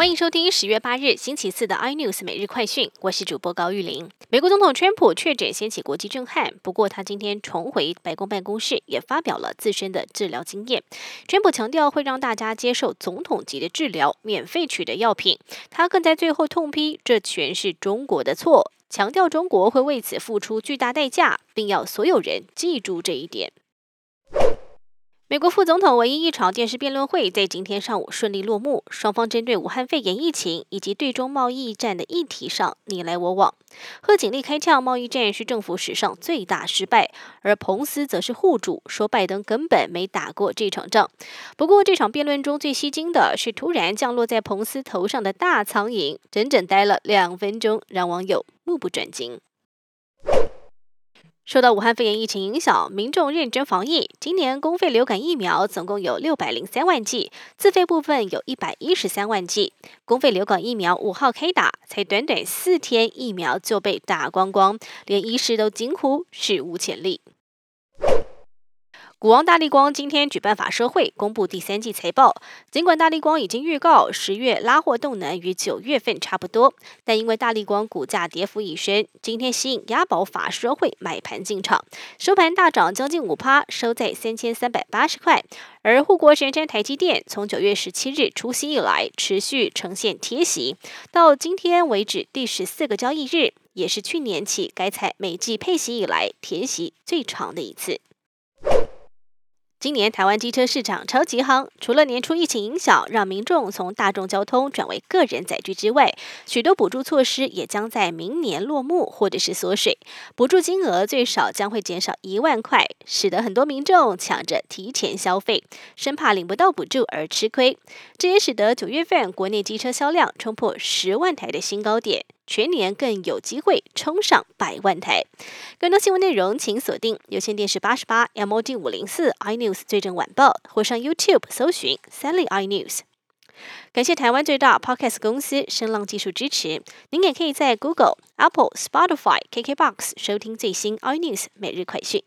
欢迎收听十月八日星期四的 iNews 每日快讯，我是主播高玉玲。美国总统川普确诊掀起国际震撼，不过他今天重回白宫办公室，也发表了自身的治疗经验。川普强调会让大家接受总统级的治疗，免费取得药品。他更在最后痛批这全是中国的错，强调中国会为此付出巨大代价，并要所有人记住这一点。美国副总统唯一一场电视辩论会在今天上午顺利落幕，双方针对武汉肺炎疫情以及对中贸易战的议题上你来我往。贺锦丽开枪，贸易战是政府史上最大失败，而彭斯则是护主，说拜登根本没打过这场仗。不过这场辩论中最吸睛的是突然降落在彭斯头上的大苍蝇，整整待了两分钟，让网友目不转睛。受到武汉肺炎疫情影响，民众认真防疫。今年公费流感疫苗总共有六百零三万剂，自费部分有一百一十三万剂。公费流感疫苗五号开打，才短短四天，疫苗就被打光光，连医师都惊呼史无前例。股王大力光今天举办法说会，公布第三季财报。尽管大力光已经预告十月拉货动能与九月份差不多，但因为大力光股价跌幅已深，今天吸引押宝法说会买盘进场，收盘大涨将近五趴，收在三千三百八十块。而护国神山台积电从九月十七日除夕以来，持续呈现贴息，到今天为止第十四个交易日，也是去年起该财每季配息以来贴息最长的一次。今年台湾机车市场超级夯，除了年初疫情影响让民众从大众交通转为个人载具之外，许多补助措施也将在明年落幕或者是缩水，补助金额最少将会减少一万块，使得很多民众抢着提前消费，生怕领不到补助而吃亏。这也使得九月份国内机车销量冲破十万台的新高点。全年更有机会冲上百万台。更多新闻内容，请锁定有线电视八十八 MOD 五零四 iNews 最正晚报，或上 YouTube 搜寻三立 iNews。感谢台湾最大 Podcast 公司声浪技术支持。您也可以在 Google、Apple、Spotify、KKBox 收听最新 iNews 每日快讯。